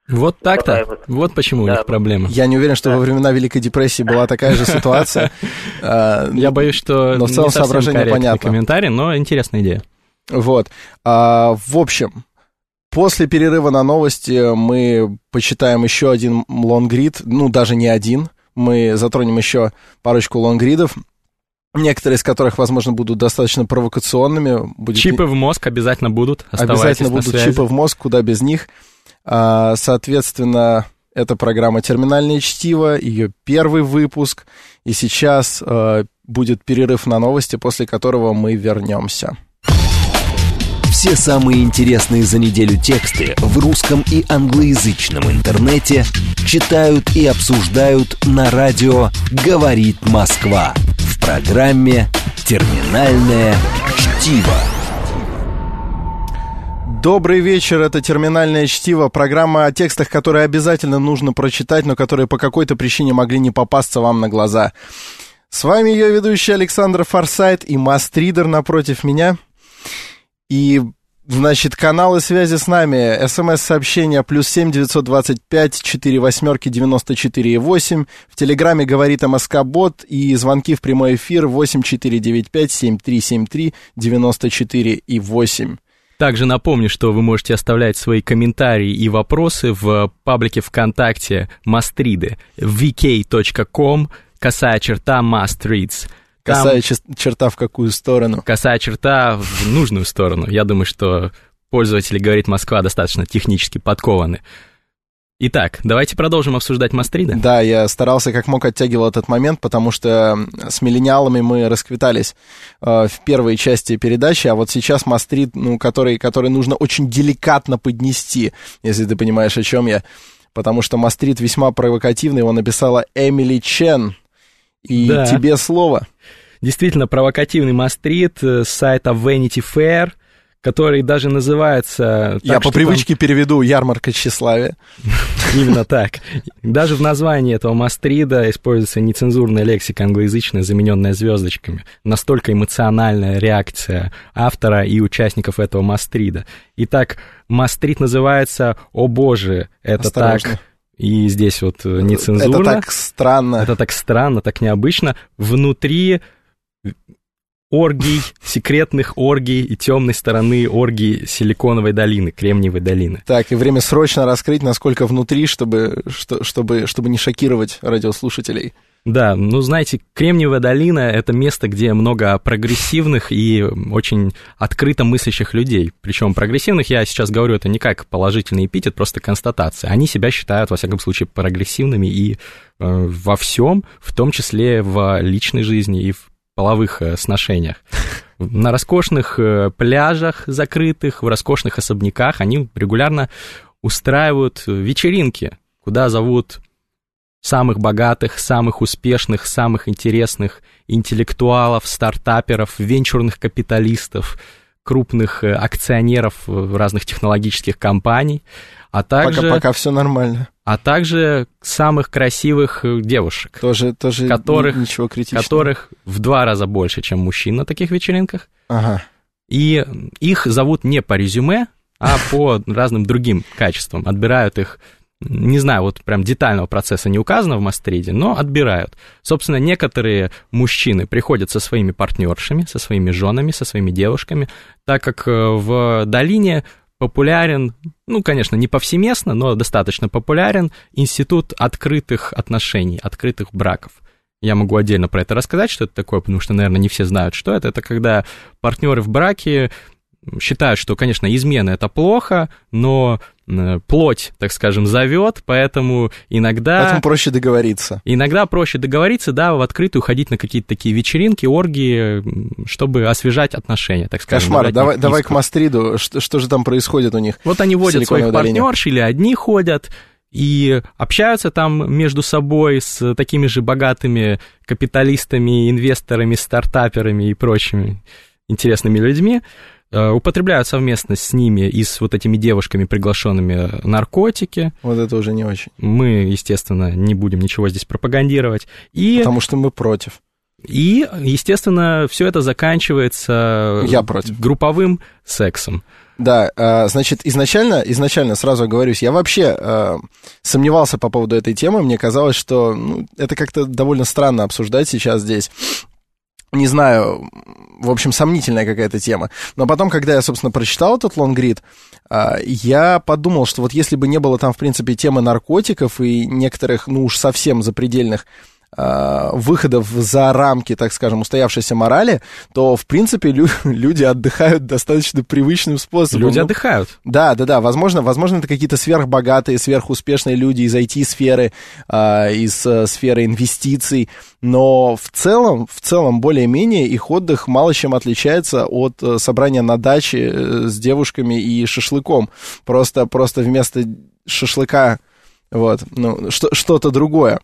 Вот так-то. Вот. вот почему да. у них проблема. Я не уверен, что да. во времена Великой депрессии была такая же ситуация. А, Я боюсь, что но в целом соображение понятно. комментарий, но интересная идея. Вот. А, в общем, после перерыва на новости мы почитаем еще один лонгрид, ну, даже не один. Мы затронем еще парочку лонгридов, некоторые из которых, возможно, будут достаточно провокационными. Будет... Чипы в мозг обязательно будут. Обязательно будут чипы в мозг, куда без них. А, соответственно, это программа «Терминальное чтиво», ее первый выпуск, и сейчас э, будет перерыв на новости, после которого мы вернемся. Все самые интересные за неделю тексты в русском и англоязычном интернете читают и обсуждают на радио «Говорит Москва» в программе «Терминальное чтиво». Добрый вечер, это «Терминальное чтиво», программа о текстах, которые обязательно нужно прочитать, но которые по какой-то причине могли не попасться вам на глаза. С вами ее ведущий Александр Форсайт и Мастридер напротив меня. И, значит, каналы связи с нами. СМС-сообщение плюс семь девятьсот двадцать пять четыре восьмерки девяносто четыре восемь. В Телеграме говорит МСК Бот и звонки в прямой эфир восемь четыре девять пять семь три семь три девяносто четыре и восемь. Также напомню, что вы можете оставлять свои комментарии и вопросы в паблике ВКонтакте Мастриды vk.com косая черта Mastreads. Косая черта в какую сторону? Косая черта в нужную сторону. Я думаю, что пользователи «Говорит Москва» достаточно технически подкованы. Итак, давайте продолжим обсуждать Мастрида. Да, я старался как мог оттягивал этот момент, потому что с миллениалами мы расквитались э, в первой части передачи, а вот сейчас Мастрид, ну, который, который нужно очень деликатно поднести, если ты понимаешь, о чем я. Потому что Мастрид весьма провокативный, его написала Эмили Чен. И да. тебе слово действительно провокативный мастрит э, с сайта Vanity Fair, который даже называется... Я по привычке там... переведу «Ярмарка тщеславия». Именно так. Даже в названии этого мастрида используется нецензурная лексика англоязычная, замененная звездочками. Настолько эмоциональная реакция автора и участников этого мастрида. Итак, мастрид называется «О боже, это Осторожно. так...» И здесь вот нецензурно. Это так странно. Это так странно, так необычно. Внутри оргий, секретных оргий и темной стороны оргий Силиконовой долины, Кремниевой долины. Так, и время срочно раскрыть, насколько внутри, чтобы, что, чтобы, чтобы не шокировать радиослушателей. Да, ну знаете, Кремниевая долина — это место, где много прогрессивных и очень открыто мыслящих людей. Причем прогрессивных, я сейчас говорю, это не как положительный эпитет, просто констатация. Они себя считают, во всяком случае, прогрессивными и э, во всем, в том числе в личной жизни и в половых э, сношениях. На роскошных э, пляжах закрытых, в роскошных особняках они регулярно устраивают вечеринки, куда зовут самых богатых, самых успешных, самых интересных интеллектуалов, стартаперов, венчурных капиталистов, крупных э, акционеров разных технологических компаний, а также... Пока, пока все нормально а также самых красивых э, девушек. Тоже, тоже которых, ничего критичного. Которых в два раза больше, чем мужчин на таких вечеринках. Ага. И их зовут не по резюме, а по разным другим качествам. Отбирают их, не знаю, вот прям детального процесса не указано в Мастриде, но отбирают. Собственно, некоторые мужчины приходят со своими партнершами, со своими женами, со своими девушками, так как э, в долине популярен, ну, конечно, не повсеместно, но достаточно популярен институт открытых отношений, открытых браков. Я могу отдельно про это рассказать, что это такое, потому что, наверное, не все знают, что это. Это когда партнеры в браке считают, что, конечно, измена это плохо, но плоть, так скажем, зовет, поэтому иногда... Поэтому проще договориться. Иногда проще договориться, да, в открытую ходить на какие-то такие вечеринки, оргии, чтобы освежать отношения, так скажем. Кошмар, давай, давай к Мастриду, что, что же там происходит у них? Вот они водят своих партнерш или одни ходят, и общаются там между собой с такими же богатыми капиталистами, инвесторами, стартаперами и прочими интересными людьми. Э, употребляют совместно с ними и с вот этими девушками, приглашенными наркотики. Вот это уже не очень. Мы, естественно, не будем ничего здесь пропагандировать. И... Потому что мы против. И, естественно, все это заканчивается Я против. групповым сексом. Да, э, значит, изначально, изначально сразу оговорюсь, я вообще э, сомневался по поводу этой темы. Мне казалось, что ну, это как-то довольно странно обсуждать сейчас здесь не знаю, в общем, сомнительная какая-то тема. Но потом, когда я, собственно, прочитал этот лонгрид, а, я подумал, что вот если бы не было там, в принципе, темы наркотиков и некоторых, ну уж совсем запредельных выходов за рамки, так скажем, устоявшейся морали, то, в принципе, лю- люди отдыхают достаточно привычным способом. Люди ну, отдыхают. Да, да, да. Возможно, возможно это какие-то сверхбогатые, сверхуспешные люди из IT-сферы, э, из э, сферы инвестиций, но в целом, в целом, более-менее их отдых мало чем отличается от э, собрания на даче э, с девушками и шашлыком. Просто, просто вместо шашлыка вот, ну, что, что-то другое.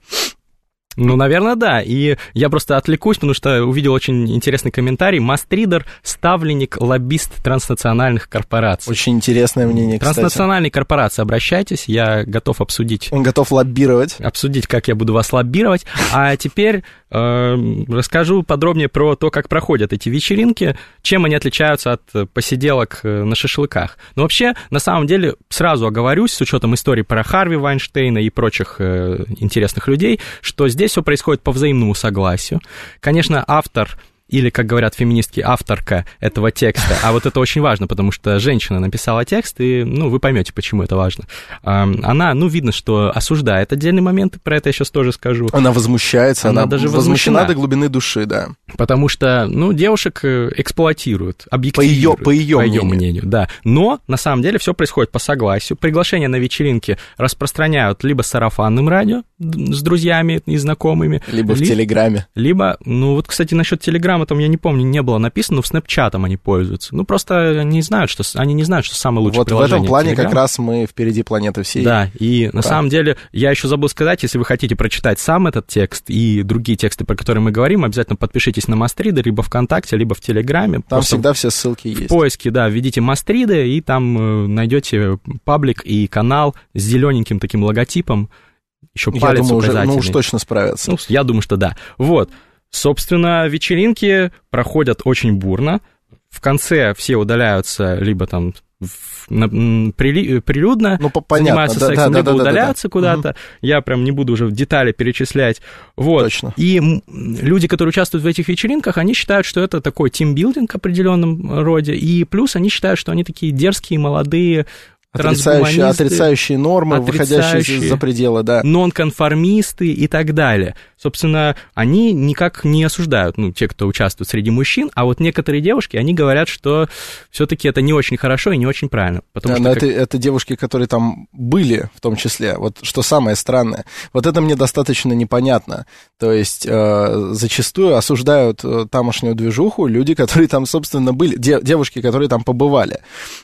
Ну, наверное, да. И я просто отвлекусь, потому что увидел очень интересный комментарий. Мастридер – ставленник, лоббист транснациональных корпораций. Очень интересное мнение, кстати. Транснациональные корпорации, обращайтесь, я готов обсудить. Он готов лоббировать. Обсудить, как я буду вас лоббировать. А теперь расскажу подробнее про то, как проходят эти вечеринки, чем они отличаются от посиделок э, на шашлыках. Но вообще, на самом деле, сразу оговорюсь, с учетом истории про Харви Вайнштейна и прочих э, интересных людей, что Здесь все происходит по взаимному согласию. Конечно, автор или, как говорят феминистки, авторка этого текста. А вот это очень важно, потому что женщина написала текст, и, ну, вы поймете, почему это важно. Она, ну, видно, что осуждает отдельные моменты, про это я сейчас тоже скажу. Она возмущается, она, она даже возмущена до глубины души, да. Потому что, ну, девушек э, эксплуатируют, объективируют. По ее, по ее, по ее мнению. мнению. Да. Но, на самом деле, все происходит по согласию. Приглашения на вечеринки распространяют либо сарафанным радио с друзьями и знакомыми. Либо ли, в Телеграме. Либо, ну, вот, кстати, насчет Телеграма там, я не помню, не было написано, но в Снэпчатом они пользуются. Ну, просто они знают, что они не знают, что самое лучшее Вот в этом плане Telegram. как раз мы впереди планеты всей. Да, и на самом деле я еще забыл сказать, если вы хотите прочитать сам этот текст и другие тексты, про которые мы говорим, обязательно подпишитесь на Мастриды, либо ВКонтакте, либо в Телеграме. Там Просто всегда все ссылки есть. В поиске, да, введите Мастриды, и там э, найдете паблик и канал с зелененьким таким логотипом. Еще палец я думаю, уже, ну уж точно справятся. Ну, я думаю, что да. Вот. Собственно, вечеринки проходят очень бурно. В конце все удаляются либо там прилюдно ну, занимаются да, сексом, да, либо да, да, да. куда-то. Угу. Я прям не буду уже в детали перечислять. Вот. Точно. И люди, которые участвуют в этих вечеринках, они считают, что это такой тимбилдинг в определенном роде. И плюс они считают, что они такие дерзкие, молодые, Отрицающие, отрицающие нормы, отрицающие выходящие за пределы, да. Нонконформисты и так далее. Собственно, они никак не осуждают, ну, те, кто участвует среди мужчин, а вот некоторые девушки, они говорят, что все-таки это не очень хорошо и не очень правильно. Потому да, что но как... это, это девушки, которые там были, в том числе. Вот что самое странное. Вот это мне достаточно непонятно. То есть э, зачастую осуждают э, тамошнюю движуху люди, которые там, собственно, были, де, девушки, которые там побывали.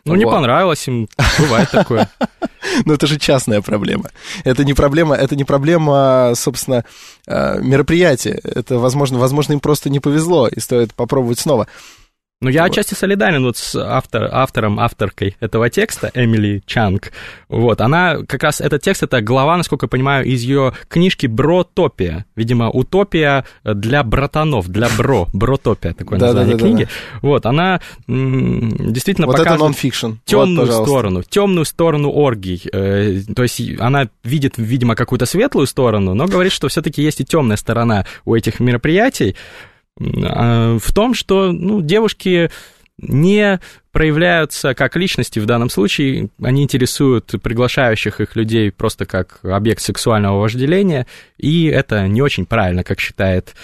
Ну, вот. не понравилось им, бывает бывает такое. Но это же частная проблема. Это не проблема, это не проблема, собственно, э, мероприятия. Это, возможно, возможно, им просто не повезло, и стоит попробовать снова. Ну, я вот. отчасти солидарен вот с автор, автором, авторкой этого текста, Эмили Чанг. Вот, она как раз, этот текст, это глава, насколько я понимаю, из ее книжки «Бротопия». Видимо, утопия для братанов, для бро, бротопия, такое название книги. Вот, она действительно показывает... Темную сторону, темную сторону оргий. Э, то есть она видит, видимо, какую-то светлую сторону, но говорит, что все таки есть и темная сторона у этих мероприятий. А, в том, что ну, девушки не проявляются как личности в данном случае, они интересуют приглашающих их людей просто как объект сексуального вожделения, и это не очень правильно, как считает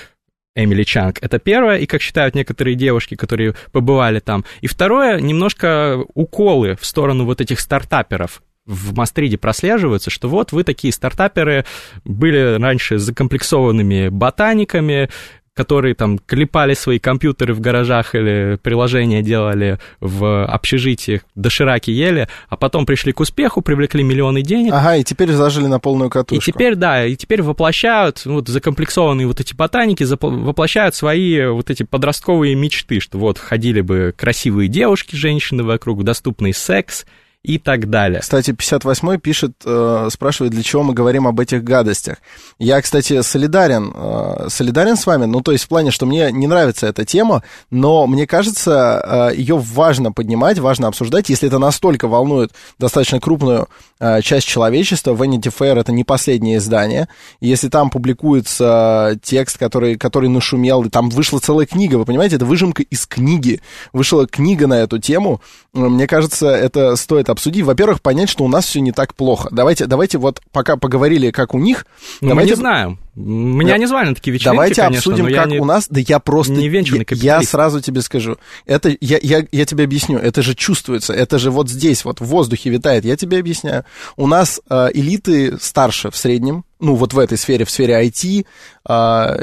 Эмили Чанг. Это первое, и как считают некоторые девушки, которые побывали там. И второе, немножко уколы в сторону вот этих стартаперов, в Мастриде прослеживаются, что вот вы такие стартаперы были раньше закомплексованными ботаниками, которые там клепали свои компьютеры в гаражах или приложения делали в общежитиях, дошираки ели, а потом пришли к успеху, привлекли миллионы денег. Ага, и теперь зажили на полную катушку. И теперь, да, и теперь воплощают, вот закомплексованные вот эти ботаники воплощают свои вот эти подростковые мечты, что вот ходили бы красивые девушки, женщины вокруг, доступный секс, и так далее. Кстати, 58-й пишет, э, спрашивает, для чего мы говорим об этих гадостях. Я, кстати, солидарен, э, солидарен с вами, ну, то есть в плане, что мне не нравится эта тема, но мне кажется, э, ее важно поднимать, важно обсуждать, если это настолько волнует достаточно крупную э, часть человечества. Vanity Fair — это не последнее издание. Если там публикуется текст, который, который нашумел, и там вышла целая книга, вы понимаете, это выжимка из книги. Вышла книга на эту тему. Мне кажется, это стоит обсудить. Во-первых, понять, что у нас все не так плохо. Давайте, давайте вот пока поговорили, как у них. Ну, давайте... мы не знаем. Меня не звали на такие вечеринки, Давайте конечно, обсудим, как не, у нас. Да я просто... Не я, я сразу тебе скажу. Это, я, я, я тебе объясню. Это же чувствуется. Это же вот здесь, вот в воздухе витает. Я тебе объясняю. У нас э, элиты старше в среднем, ну, вот в этой сфере, в сфере IT, а,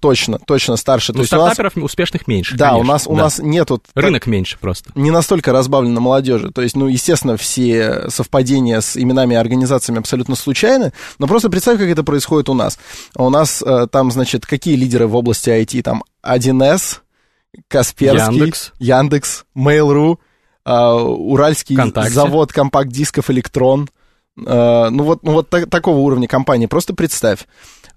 точно, точно старше. Ну, То стартаперов нас, успешных меньше, Да, конечно, у нас, у да. нас нет... Вот, Рынок меньше просто. Не настолько разбавлено молодежи. То есть, ну, естественно, все совпадения с именами и организациями абсолютно случайны, но просто представь, как это происходит у нас. У нас э, там, значит, какие лидеры в области IT? Там 1С, Касперский, Яндекс, Яндекс Mail.ru, э, Уральский Контакте. завод компакт-дисков «Электрон», ну вот, ну вот так, такого уровня компании. Просто представь,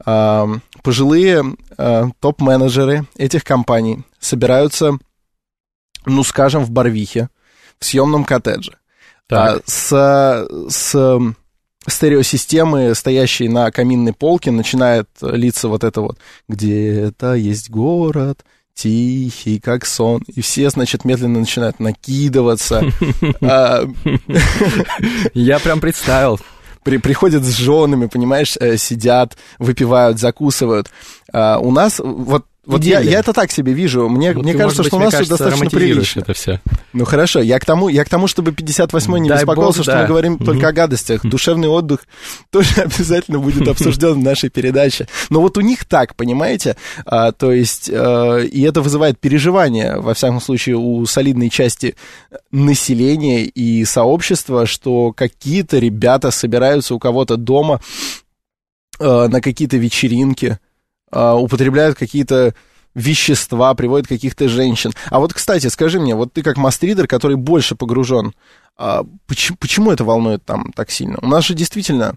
uh, пожилые uh, топ-менеджеры этих компаний собираются, ну, скажем, в Барвихе, в съемном коттедже. Так. С, с стереосистемы, стоящей на каминной полке, начинает литься вот это вот «Где-то есть город, тихий, как сон. И все, значит, медленно начинают накидываться. Я прям представил. При, приходят с женами, понимаешь, сидят, выпивают, закусывают. У нас вот вот я, я это так себе вижу. Мне, ну, мне ты, кажется, быть, что у нас все достаточно прилично. это все. Ну хорошо, я к тому, я к тому чтобы 58-й не Дай беспокоился, бог, что да. мы говорим Мгм. только о гадостях. Душевный отдых тоже обязательно будет обсужден в нашей передаче. Но вот у них так, понимаете? А, то есть, э, и это вызывает переживания, во всяком случае, у солидной части населения и сообщества, что какие-то ребята собираются у кого-то дома э, на какие-то вечеринки, употребляют какие-то вещества, приводят каких-то женщин. А вот, кстати, скажи мне, вот ты как мастридер, который больше погружен, а, почему, почему это волнует там так сильно? У нас же действительно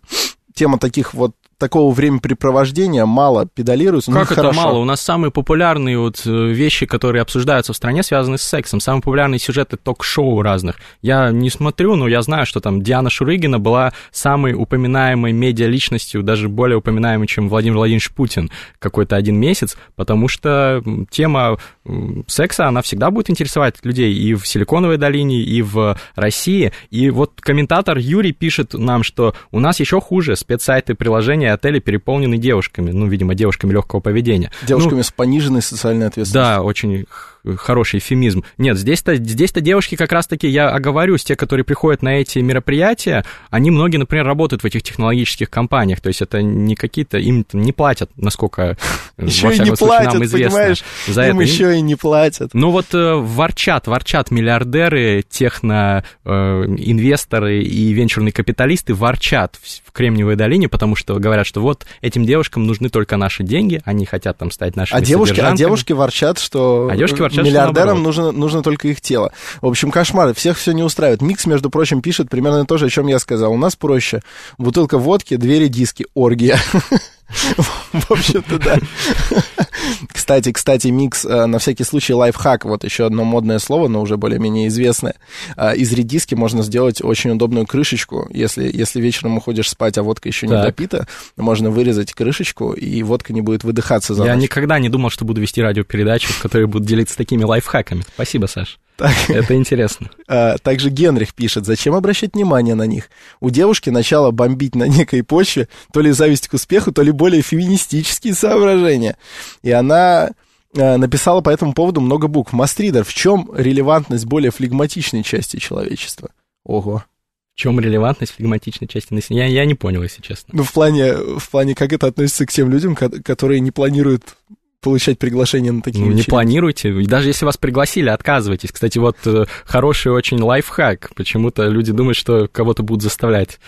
тема таких вот такого времяпрепровождения мало педалируется. Как это хорошо. мало? У нас самые популярные вот э, вещи, которые обсуждаются в стране, связаны с сексом. Самые популярные сюжеты ток-шоу разных. Я не смотрю, но я знаю, что там Диана Шурыгина была самой упоминаемой медиа-личностью, даже более упоминаемой, чем Владимир Владимирович Путин какой-то один месяц, потому что тема секса, она всегда будет интересовать людей и в Силиконовой долине, и в России. И вот комментатор Юрий пишет нам, что у нас еще хуже, спецсайты, приложения, отели переполнены девушками, ну, видимо, девушками легкого поведения. Девушками Ну, с пониженной социальной ответственностью. да, очень хороший эфемизм. Нет, здесь-то, здесь-то девушки как раз-таки, я оговорюсь, те, которые приходят на эти мероприятия, они многие, например, работают в этих технологических компаниях, то есть это не какие-то, им не платят, насколько, э, Еще во и не всяком случае, нам платят, известно. понимаешь? За Им это. еще и не платят. Ну вот э, ворчат, ворчат миллиардеры, техно, э, и венчурные капиталисты ворчат в, в Кремниевой долине, потому что говорят, что вот этим девушкам нужны только наши деньги, они хотят там стать нашими А девушки, а девушки ворчат, что А девушки ворчат, миллиардерам нужно, нужно только их тело. В общем, кошмар, всех все не устраивает. Микс, между прочим, пишет примерно то же, о чем я сказал. У нас проще. Бутылка водки, двери, диски, оргия. В общем-то, да. Кстати, кстати, микс, э, на всякий случай, лайфхак, вот еще одно модное слово, но уже более-менее известное. Э, Из редиски можно сделать очень удобную крышечку, если, если вечером уходишь спать, а водка еще не Так. допита, можно вырезать крышечку, и водка не будет выдыхаться за Я ночь. никогда не думал, что буду вести радиопередачу, в которой буду делиться такими лайфхаками. Спасибо, Саш. Так. Это интересно. А, Также Генрих пишет, зачем обращать внимание на них? У девушки начало бомбить на некой почве то ли зависть к успеху, то ли более феминистические соображения. И она а, написала по этому поводу много букв. Мастридер, в чем релевантность более флегматичной части человечества? Ого. В чем релевантность флегматичной части населения? Я, я не понял, если честно. Ну, в плане, в плане, как это относится к тем людям, ко- которые не планируют получать приглашение на такие Ну, не планируйте. Даже если вас пригласили, отказывайтесь. Кстати, вот э, хороший очень лайфхак. Почему-то люди думают, что кого-то будут заставлять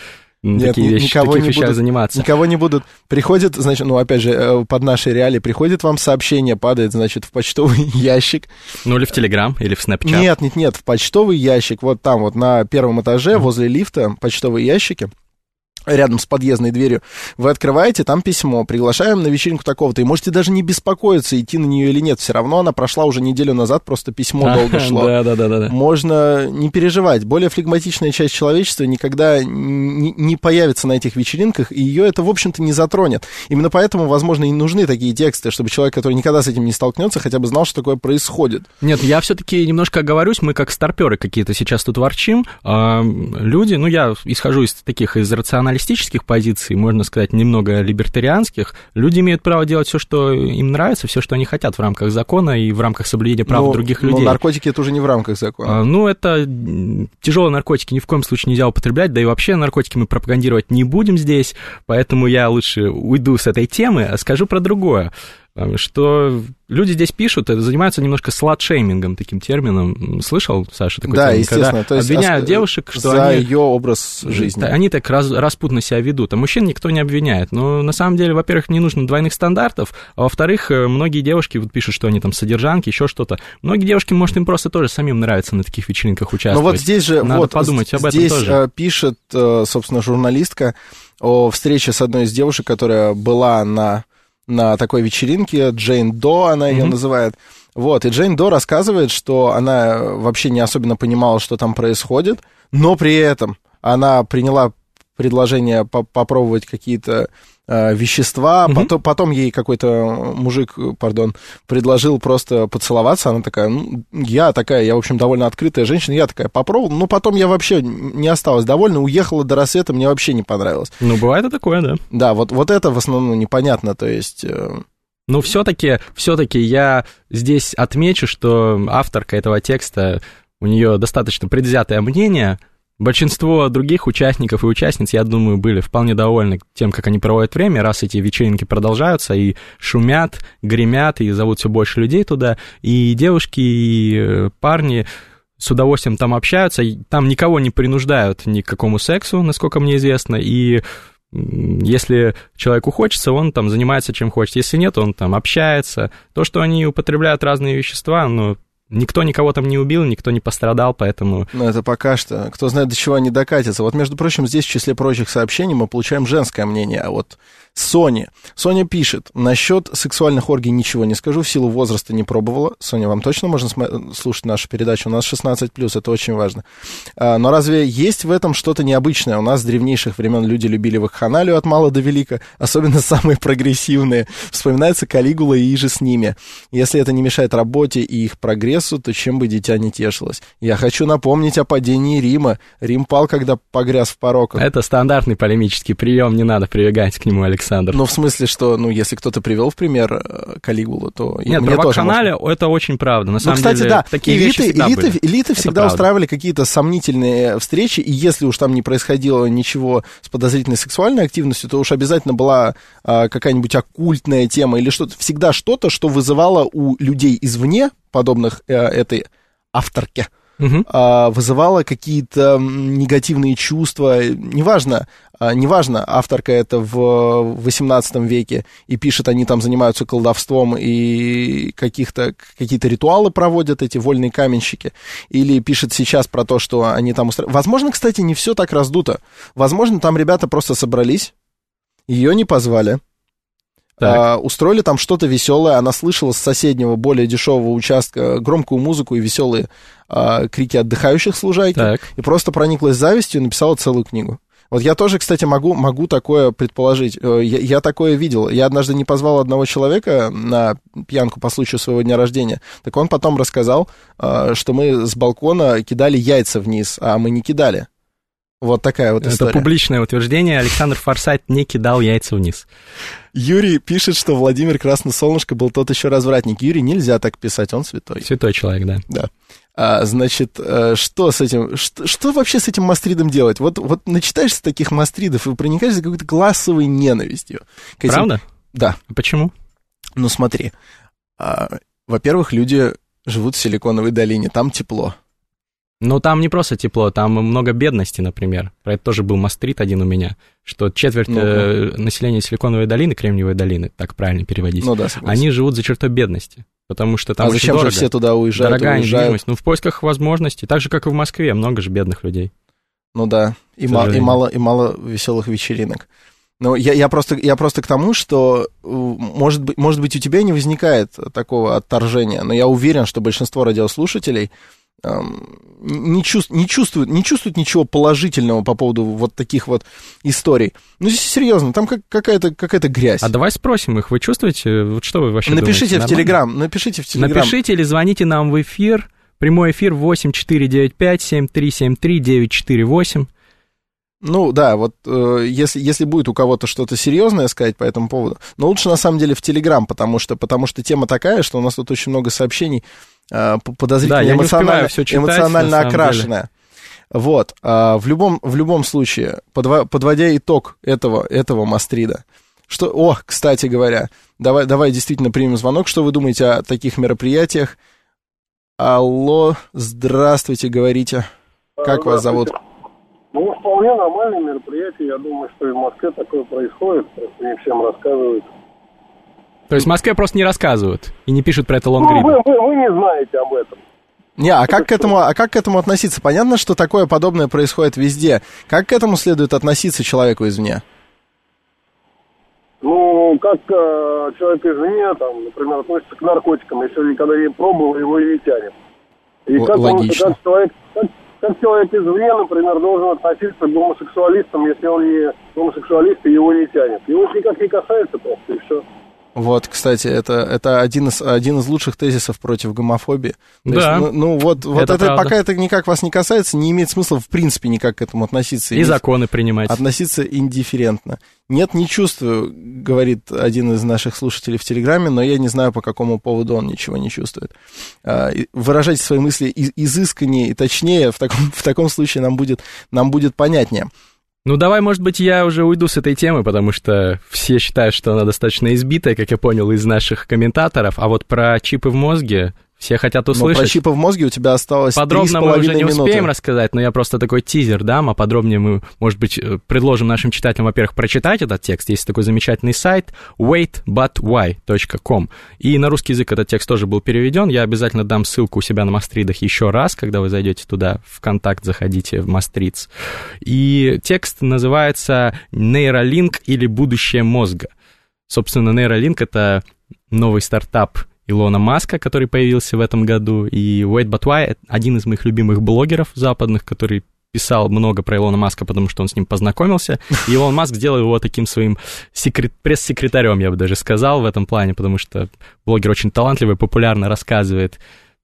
м, Нет, такие вещи, никого таких не будут- заниматься. Никого не будут. Приходит, значит, ну, опять же, э, под наши реалии, приходит вам сообщение, падает, значит, в почтовый ящик. Ну, или в Телеграм, или в Снэпчат. Нет, нет, нет, в почтовый ящик, вот там вот на первом этаже, возле лифта, почтовые ящики. Рядом с подъездной дверью, вы открываете, там письмо, приглашаем на вечеринку такого-то, и можете даже не беспокоиться, идти на нее или нет, все равно она прошла уже неделю назад, просто письмо долго шло. Да, да, да, да. Можно не переживать, более флегматичная часть человечества никогда не, не появится на этих вечеринках, и ее это, в общем-то, не затронет. Именно поэтому, возможно, и нужны такие тексты, чтобы человек, который никогда с этим не столкнется, хотя бы знал, что такое происходит. Нет, я все-таки немножко оговорюсь, мы как старперы какие-то сейчас тут ворчим, а люди, ну, я исхожу из таких, из рациональных националистических позиций, можно сказать, немного либертарианских, люди имеют право делать все, что им нравится, все, что они хотят в рамках закона и в рамках соблюдения прав но, других людей. Но наркотики это уже не в рамках закона. А, ну, это тяжелые наркотики ни в коем случае нельзя употреблять, да и вообще наркотики мы пропагандировать не будем здесь, поэтому я лучше уйду с этой темы, а скажу про другое что люди здесь пишут, это занимаются немножко сладшеймингом, таким термином. Слышал, Саша, такой Да, термин? естественно. То есть обвиняют девушек, что за они... ее образ жизни. Они так раз, распутно себя ведут, а мужчин никто не обвиняет. Но на самом деле, во-первых, не нужно двойных стандартов, а во-вторых, э, многие девушки вот пишут, что они там содержанки, еще что-то. Многие девушки, может, им просто тоже самим нравится на таких вечеринках участвовать. Ну вот здесь же... Надо вот, подумать об этом здесь тоже. Э, пишет, э, собственно, журналистка о встрече с одной из девушек, которая была на на такой вечеринке. Джейн До она ее mm-hmm. называет. Вот, и Джейн До рассказывает, что она вообще не особенно понимала, что там происходит, но при этом она приняла предложение по попробовать какие-то э, вещества, угу. потом, потом ей какой-то мужик, пардон, предложил просто поцеловаться, она такая, ну, я такая, я, в общем, довольно открытая женщина, я такая попробовала, но потом я вообще не осталась довольна, уехала до рассвета, мне вообще не понравилось. Ну, бывает и такое, да. Да, вот, вот это в основном непонятно, то есть... Э... Но все-таки, все-таки я здесь отмечу, что авторка этого текста, у нее достаточно предвзятое мнение Большинство других участников и участниц, я думаю, были вполне довольны тем, как они проводят время, раз эти вечеринки продолжаются и шумят, гремят, и зовут все больше людей туда. И девушки, и э, парни с удовольствием там общаются, там никого не принуждают ни к какому сексу, насколько мне известно, и если человеку хочется, он там занимается чем хочет. Если нет, он там общается. То, что они употребляют разные вещества, ну, Никто никого там не убил, никто не пострадал, поэтому... Ну, это пока что. Кто знает, до чего они докатятся. Вот, между прочим, здесь в числе прочих сообщений мы получаем женское мнение. А вот Соня. Соня пишет, насчет сексуальных оргий ничего не скажу, в силу возраста не пробовала. Соня, вам точно можно слушать нашу передачу? У нас 16+, это очень важно. А, но разве есть в этом что-то необычное? У нас с древнейших времен люди любили вакханалию от мала до велика, особенно самые прогрессивные. Вспоминается Калигула и иже с ними. Если это не мешает работе и их прогрессу, то чем бы дитя не тешилось? Я хочу напомнить о падении Рима. Рим пал, когда погряз в пороках. Это стандартный полемический прием, не надо прибегать к нему, Александр. Александр. Ну, в смысле, что, ну, если кто-то привел в пример э, Калигулу, то Нет, мне про тоже канале это очень правда. На ну, самом кстати, деле, да, такие элиты, вещи всегда элиты, были. элиты всегда правда. устраивали какие-то сомнительные встречи, и если уж там не происходило ничего с подозрительной сексуальной активностью, то уж обязательно была а, какая-нибудь оккультная тема или что-то, всегда что-то, что вызывало у людей извне, подобных а, этой авторке, угу. а, вызывало какие-то негативные чувства, неважно, а, неважно, авторка это в 18 веке, и пишет, они там занимаются колдовством и каких-то, какие-то ритуалы проводят, эти вольные каменщики, или пишет сейчас про то, что они там устраивают. Возможно, кстати, не все так раздуто. Возможно, там ребята просто собрались, ее не позвали, а, устроили там что-то веселое. Она слышала с соседнего, более дешевого участка громкую музыку и веселые а, крики отдыхающих служайки. Так. И просто прониклась завистью и написала целую книгу. Вот я тоже, кстати, могу, могу такое предположить. Э, я, я такое видел. Я однажды не позвал одного человека на пьянку по случаю своего дня рождения. Так он потом рассказал, э, что мы с балкона кидали яйца вниз, а мы не кидали. Вот такая вот история. Это публичное утверждение. Александр Форсайт не кидал яйца вниз. Юрий пишет, что Владимир Красносолнышко был тот еще развратник. Юрий, нельзя так писать, он святой. Святой человек, да. Да. А, значит, э, что с этим, что, что вообще с этим мастридом делать? Вот, вот начитаешься таких мастридов и проникаешься какой-то классовой ненавистью. Этим... Правда? Да. А почему? Ну смотри, а, во-первых, люди живут в Силиконовой долине, там тепло. Ну, там не просто тепло, там много бедности, например. Про это тоже был мастрит один у меня, что четверть ну, э, населения Силиконовой долины, Кремниевой долины, так правильно переводить, ну, да, они живут за чертой бедности, потому что там А зачем дорого, же все туда уезжают? Дорогая уезжают? недвижимость. Ну, в поисках возможностей, так же, как и в Москве, много же бедных людей. Ну да, и, ма- и, мало, и мало веселых вечеринок. Ну, я, я, просто, я просто к тому, что, э, может быть, может быть, у тебя не возникает такого отторжения, но я уверен, что большинство радиослушателей не, чувств, не, чувствуют, не чувствуют ничего положительного по поводу вот таких вот историй. Ну, здесь серьезно, там как, какая-то какая грязь. А давай спросим их, вы чувствуете, вот что вы вообще Напишите думаете? в Телеграм, напишите в Телеграм. Напишите или звоните нам в эфир, прямой эфир 8495 7373 948. Ну да, вот э, если, если будет у кого-то что-то серьезное сказать по этому поводу, но лучше на самом деле в Телеграм, потому что, потому что тема такая, что у нас тут очень много сообщений э, подозрительно да, эмоционально, читать, эмоционально окрашенная. Вот, э, в, любом, в любом случае, подво, подводя итог этого, этого Мастрида, что, о, кстати говоря, давай, давай действительно примем звонок, что вы думаете о таких мероприятиях? Алло, здравствуйте, говорите. Как вас зовут? Ну, вполне нормальное мероприятие. Я думаю, что и в Москве такое происходит. Просто не всем рассказывают. То есть в Москве просто не рассказывают и не пишут про это лонгрид? Ну, вы, вы, вы не знаете об этом. Не, а как, к этому, а как к этому относиться? Понятно, что такое подобное происходит везде. Как к этому следует относиться человеку извне? Ну, как э, человек извне, там, например, относится к наркотикам, если никогда не пробовал, его и не тянет. И Л- как, логично. Он, как, человек, как, как человек извне, например, должен относиться к гомосексуалистам, если он не гомосексуалист и его не тянет. Его никак не касается просто, и все. Вот, кстати, это, это один, из, один из лучших тезисов против гомофобии. То да. Есть, ну, ну, вот, вот это, это пока это никак вас не касается, не имеет смысла в принципе никак к этому относиться. И, и законы принимать. Относиться индифферентно. Нет, не чувствую, говорит один из наших слушателей в Телеграме, но я не знаю, по какому поводу он ничего не чувствует. А, выражать свои мысли изысканнее и точнее в таком, в таком случае нам будет, нам будет понятнее. Ну, давай, может быть, я уже уйду с этой темы, потому что все считают, что она достаточно избитая, как я понял из наших комментаторов. А вот про чипы в мозге все хотят услышать. Но про чипы в мозге у тебя осталось Подробно мы уже не минуты. успеем рассказать, но я просто такой тизер дам, а подробнее мы, может быть, э, предложим нашим читателям, во-первых, прочитать этот текст. Есть такой замечательный сайт waitbutwhy.com. И на русский язык этот текст тоже был переведен. Я обязательно дам ссылку у себя на Мастридах еще раз, когда вы зайдете туда, в контакт заходите в Мастриц. И текст называется «Нейролинк или будущее мозга». Собственно, Нейролинк — это новый стартап Илона Маска, который появился в этом году, и Уэйд Батуай, один из моих любимых блогеров западных, который писал много про Илона Маска, потому что он с ним познакомился, и Илон Маск сделал его таким своим секрет, пресс-секретарем, я бы даже сказал, в этом плане, потому что блогер очень талантливый, популярно рассказывает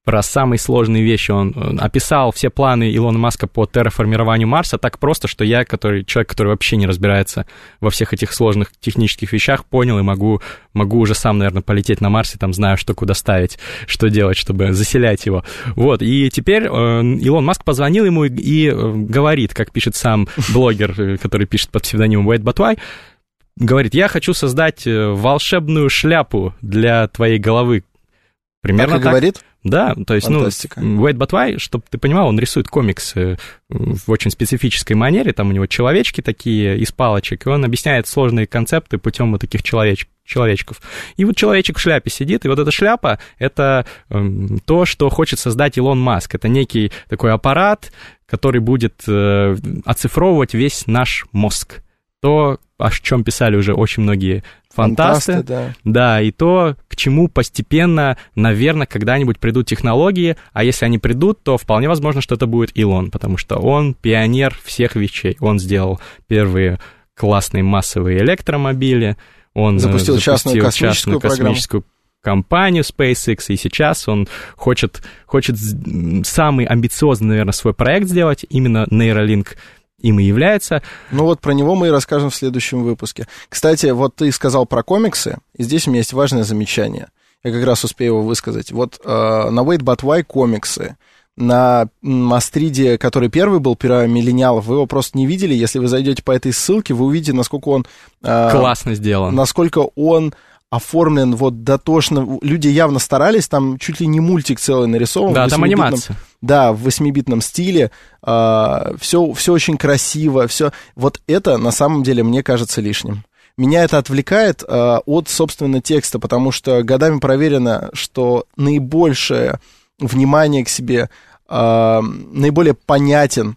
про самые сложные вещи. Он описал все планы Илона Маска по терраформированию Марса так просто, что я, который, человек, который вообще не разбирается во всех этих сложных технических вещах, понял и могу, могу уже сам, наверное, полететь на Марс и там знаю, что куда ставить, что делать, чтобы заселять его. Вот, и теперь э, Илон Маск позвонил ему и э, говорит, как пишет сам блогер, э, который пишет под псевдонимом Уэйд Батуай, говорит, я хочу создать волшебную шляпу для твоей головы. Примерно так. так. говорит? Да, то есть, Фантастика. ну, Уэйд Батвай, чтобы ты понимал, он рисует комиксы в очень специфической манере, там у него человечки такие из палочек, и он объясняет сложные концепты путем вот таких человеч человечков. И вот человечек в шляпе сидит, и вот эта шляпа — это э, то, что хочет создать Илон Маск. Это некий такой аппарат, который будет э, оцифровывать весь наш мозг. То, о чем писали уже очень многие фантасты. фантасты да. да, и то, к чему постепенно, наверное, когда-нибудь придут технологии, а если они придут, то вполне возможно, что это будет Илон, потому что он пионер всех вещей. Он сделал первые классные массовые электромобили, он запустил, запустил частную космическую, частную космическую компанию SpaceX, и сейчас он хочет, хочет самый амбициозный, наверное, свой проект сделать, именно Neuralink им и является. Ну вот про него мы и расскажем в следующем выпуске. Кстати, вот ты сказал про комиксы, и здесь у меня есть важное замечание. Я как раз успею его высказать. Вот э, на Wait But Why комиксы, на Мастриде, который первый был про миллениалов, вы его просто не видели. Если вы зайдете по этой ссылке, вы увидите, насколько он... Э, Классно сделан. Насколько он оформлен вот дотошно. Люди явно старались, там чуть ли не мультик целый нарисован. Да, там анимация. Да, в восьмибитном стиле. Э, все, все очень красиво. Все. Вот это на самом деле мне кажется лишним. Меня это отвлекает э, от, собственно, текста, потому что годами проверено, что наибольшее внимание к себе, э, наиболее понятен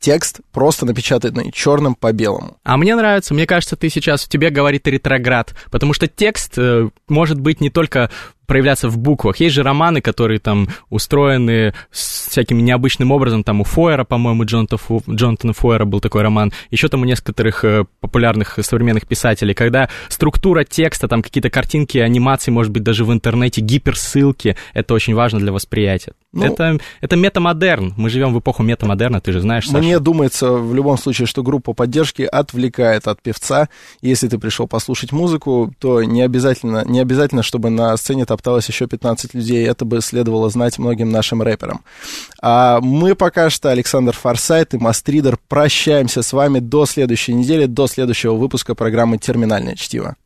текст просто напечатанный черным по белому. А мне нравится, мне кажется, ты сейчас, в тебе говорит ретроград, потому что текст э, может быть не только проявляться в буквах. Есть же романы, которые там устроены всяким необычным образом. Там у Фойера, по-моему, Джонатана, Фу... Джонатана Фойера был такой роман. Еще там у некоторых э, популярных современных писателей. Когда структура текста, там какие-то картинки, анимации, может быть, даже в интернете, гиперссылки, это очень важно для восприятия. Ну, это, это метамодерн. Мы живем в эпоху метамодерна, ты же знаешь, Саша. Мне думается, в любом случае, что группа поддержки отвлекает от певца. Если ты пришел послушать музыку, то не обязательно, не обязательно чтобы на сцене там топталось еще 15 людей, это бы следовало знать многим нашим рэперам. А мы пока что, Александр Форсайт и Мастридер, прощаемся с вами до следующей недели, до следующего выпуска программы «Терминальное чтиво».